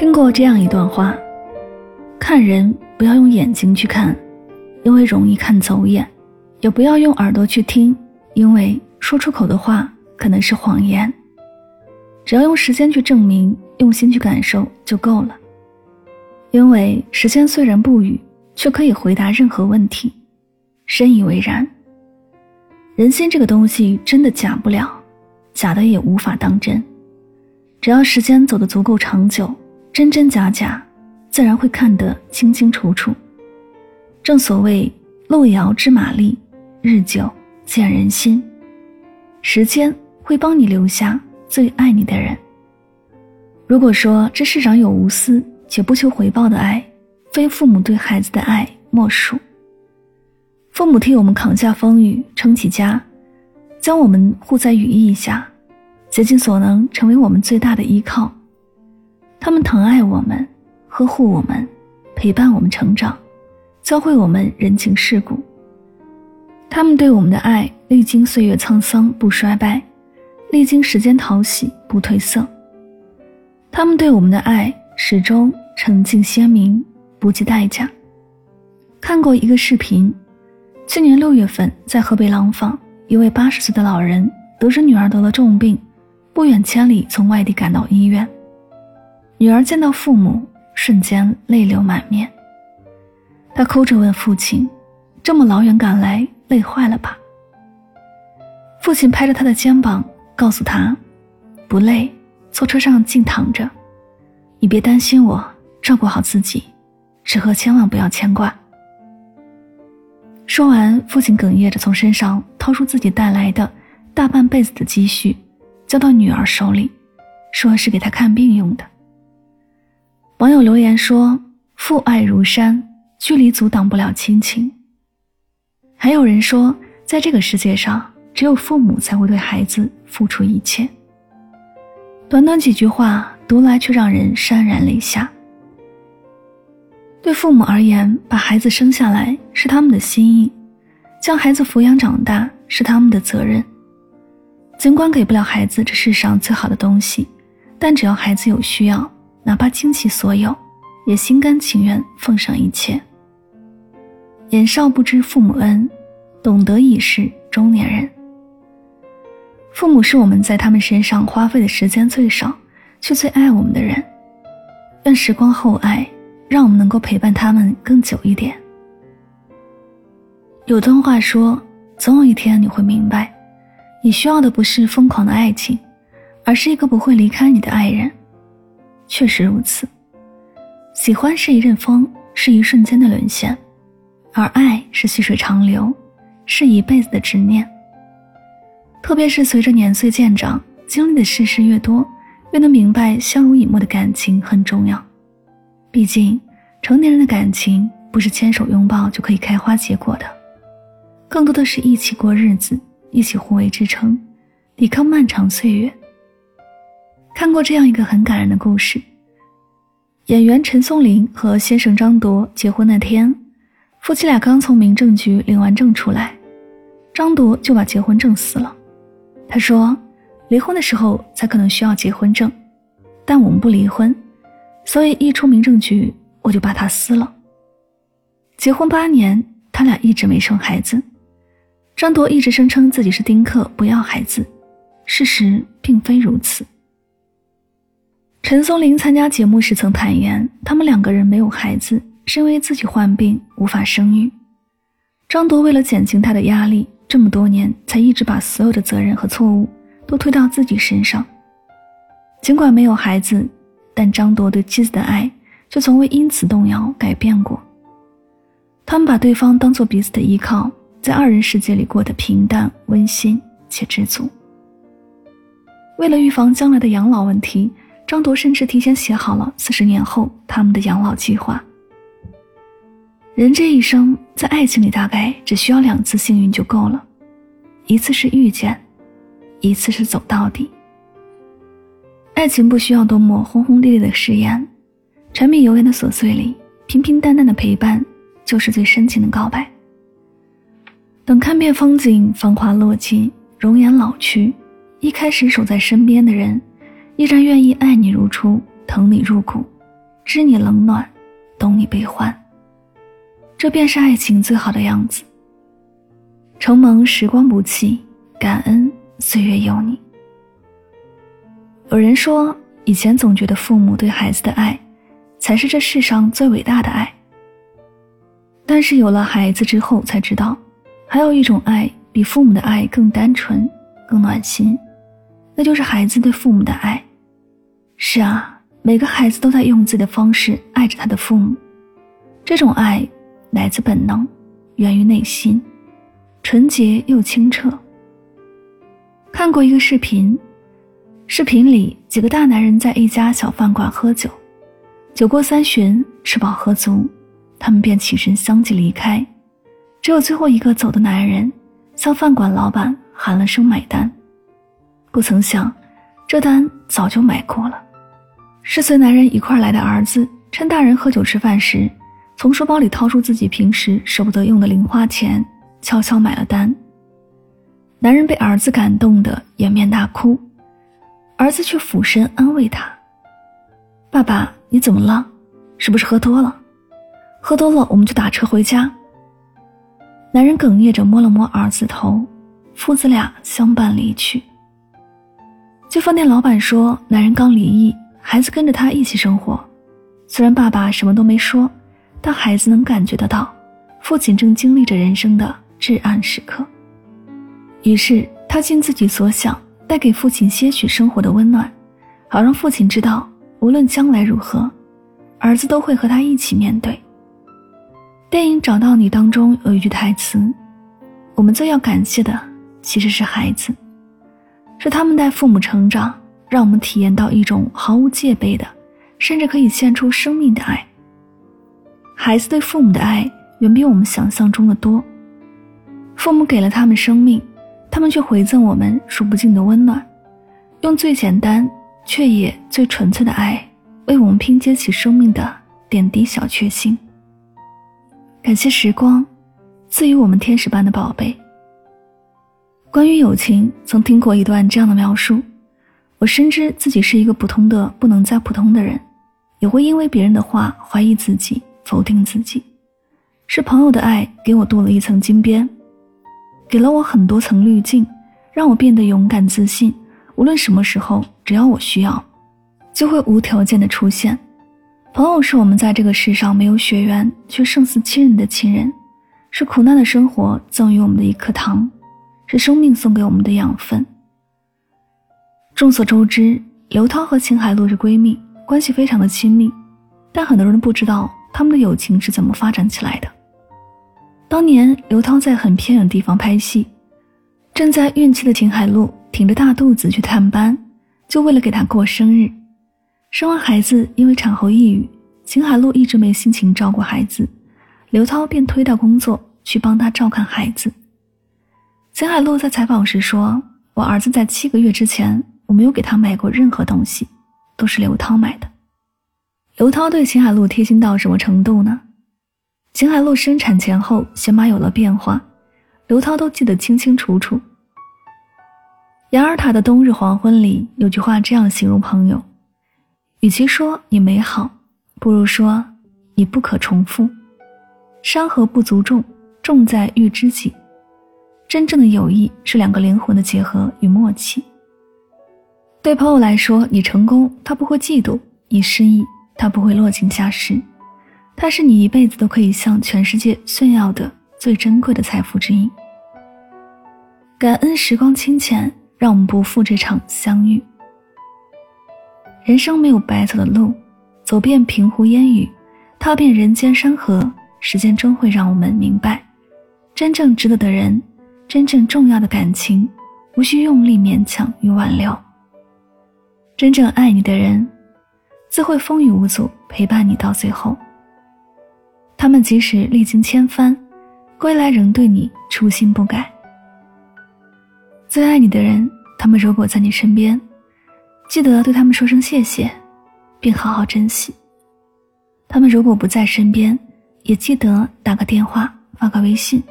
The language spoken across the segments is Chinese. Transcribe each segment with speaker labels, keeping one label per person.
Speaker 1: 听过这样一段话：看人不要用眼睛去看，因为容易看走眼；也不要用耳朵去听，因为说出口的话可能是谎言。只要用时间去证明，用心去感受就够了。因为时间虽然不语，却可以回答任何问题。深以为然。人心这个东西真的假不了，假的也无法当真。只要时间走得足够长久。真真假假，自然会看得清清楚楚。正所谓路遥知马力，日久见人心。时间会帮你留下最爱你的人。如果说这世上有无私且不求回报的爱，非父母对孩子的爱莫属。父母替我们扛下风雨，撑起家，将我们护在羽翼下，竭尽所能成为我们最大的依靠。他们疼爱我们，呵护我们，陪伴我们成长，教会我们人情世故。他们对我们的爱，历经岁月沧桑不衰败，历经时间淘洗不褪色。他们对我们的爱，始终澄净鲜明，不计代价。看过一个视频，去年六月份在河北廊坊，一位八十岁的老人得知女儿得了重病，不远千里从外地赶到医院。女儿见到父母，瞬间泪流满面。她哭着问父亲：“这么老远赶来，累坏了吧？”父亲拍着他的肩膀，告诉他：“不累，坐车上静躺着，你别担心我，照顾好自己，吃喝千万不要牵挂。”说完，父亲哽咽着从身上掏出自己带来的大半辈子的积蓄，交到女儿手里，说是给她看病用的。网友留言说：“父爱如山，距离阻挡不了亲情。”还有人说，在这个世界上，只有父母才会对孩子付出一切。短短几句话，读来却让人潸然泪下。对父母而言，把孩子生下来是他们的心意，将孩子抚养长大是他们的责任。尽管给不了孩子这世上最好的东西，但只要孩子有需要。哪怕倾其所有，也心甘情愿奉上一切。年少不知父母恩，懂得已是中年人。父母是我们在他们身上花费的时间最少，却最爱我们的人。愿时光厚爱，让我们能够陪伴他们更久一点。有段话说：“总有一天你会明白，你需要的不是疯狂的爱情，而是一个不会离开你的爱人。”确实如此，喜欢是一阵风，是一瞬间的沦陷；而爱是细水长流，是一辈子的执念。特别是随着年岁渐长，经历的世事越多，越能明白相濡以沫的感情很重要。毕竟，成年人的感情不是牵手拥抱就可以开花结果的，更多的是一起过日子，一起互为支撑，抵抗漫长岁月。看过这样一个很感人的故事：演员陈松伶和先生张铎结婚那天，夫妻俩刚从民政局领完证出来，张铎就把结婚证撕了。他说：“离婚的时候才可能需要结婚证，但我们不离婚，所以一出民政局我就把它撕了。”结婚八年，他俩一直没生孩子。张铎一直声称自己是丁克，不要孩子，事实并非如此。陈松伶参加节目时曾坦言，他们两个人没有孩子，是因为自己患病无法生育。张铎为了减轻他的压力，这么多年才一直把所有的责任和错误都推到自己身上。尽管没有孩子，但张铎对妻子的爱却从未因此动摇改变过。他们把对方当做彼此的依靠，在二人世界里过得平淡、温馨且知足。为了预防将来的养老问题，张铎甚至提前写好了四十年后他们的养老计划。人这一生，在爱情里大概只需要两次幸运就够了，一次是遇见，一次是走到底。爱情不需要多么轰轰烈烈的誓言，柴米油盐的琐碎里，平平淡淡的陪伴就是最深情的告白。等看遍风景，繁华落尽，容颜老去，一开始守在身边的人，依然愿意爱你如初，疼你入骨，知你冷暖，懂你悲欢。这便是爱情最好的样子。承蒙时光不弃，感恩岁月有你。有人说，以前总觉得父母对孩子的爱，才是这世上最伟大的爱。但是有了孩子之后，才知道，还有一种爱比父母的爱更单纯、更暖心，那就是孩子对父母的爱。是啊，每个孩子都在用自己的方式爱着他的父母，这种爱。来自本能，源于内心，纯洁又清澈。看过一个视频，视频里几个大男人在一家小饭馆喝酒，酒过三巡，吃饱喝足，他们便起身相继离开，只有最后一个走的男人向饭馆老板喊了声买单，不曾想，这单早就买过了，是随男人一块来的儿子，趁大人喝酒吃饭时。从书包里掏出自己平时舍不得用的零花钱，悄悄买了单。男人被儿子感动的掩面大哭，儿子却俯身安慰他：“爸爸，你怎么了？是不是喝多了？喝多了我们就打车回家。”男人哽咽着摸了摸儿子头，父子俩相伴离去。据饭店老板说，男人刚离异，孩子跟着他一起生活，虽然爸爸什么都没说。但孩子能感觉得到，父亲正经历着人生的至暗时刻。于是他尽自己所想，带给父亲些许生活的温暖，好让父亲知道，无论将来如何，儿子都会和他一起面对。电影《找到你》当中有一句台词：“我们最要感谢的其实是孩子，是他们带父母成长，让我们体验到一种毫无戒备的，甚至可以献出生命的爱。”孩子对父母的爱远比我们想象中的多。父母给了他们生命，他们却回赠我们数不尽的温暖，用最简单却也最纯粹的爱，为我们拼接起生命的点滴小确幸。感谢时光，赐予我们天使般的宝贝。关于友情，曾听过一段这样的描述：我深知自己是一个普通的不能再普通的人，也会因为别人的话怀疑自己。否定自己，是朋友的爱给我镀了一层金边，给了我很多层滤镜，让我变得勇敢自信。无论什么时候，只要我需要，就会无条件的出现。朋友是我们在这个世上没有血缘却胜似亲人的亲人，是苦难的生活赠予我们的一颗糖，是生命送给我们的养分。众所周知，刘涛和秦海璐是闺蜜，关系非常的亲密，但很多人不知道。他们的友情是怎么发展起来的？当年刘涛在很偏远的地方拍戏，正在孕期的秦海璐挺着大肚子去探班，就为了给她过生日。生完孩子，因为产后抑郁，秦海璐一直没心情照顾孩子，刘涛便推掉工作去帮她照看孩子。秦海璐在采访时说：“我儿子在七个月之前，我没有给他买过任何东西，都是刘涛买的。”刘涛对秦海璐贴心到什么程度呢？秦海璐生产前后鞋码有了变化，刘涛都记得清清楚楚。雅尔塔的冬日黄昏里有句话这样形容朋友：与其说你美好，不如说你不可重复。山河不足重，重在遇知己。真正的友谊是两个灵魂的结合与默契。对朋友来说，你成功，他不会嫉妒；你失意。他不会落井下石，他是你一辈子都可以向全世界炫耀的最珍贵的财富之一。感恩时光清浅，让我们不负这场相遇。人生没有白走的路，走遍平湖烟雨，踏遍人间山河，时间终会让我们明白，真正值得的人，真正重要的感情，无需用力勉强与挽留。真正爱你的人，自会风雨无阻陪伴你到最后。他们即使历经千帆，归来仍对你初心不改。最爱你的人，他们如果在你身边，记得对他们说声谢谢，并好好珍惜。他们如果不在身边，也记得打个电话，发个微信。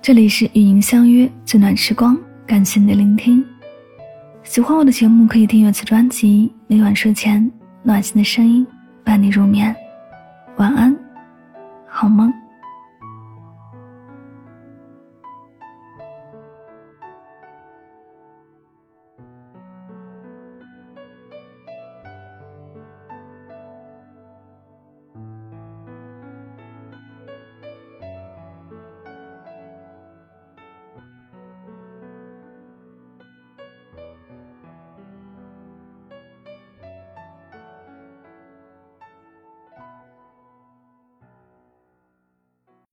Speaker 1: 这里是与您相约最暖时光，感谢你的聆听。喜欢我的节目，可以订阅此专辑。每晚睡前，暖心的声音。伴你入眠，晚安，好梦。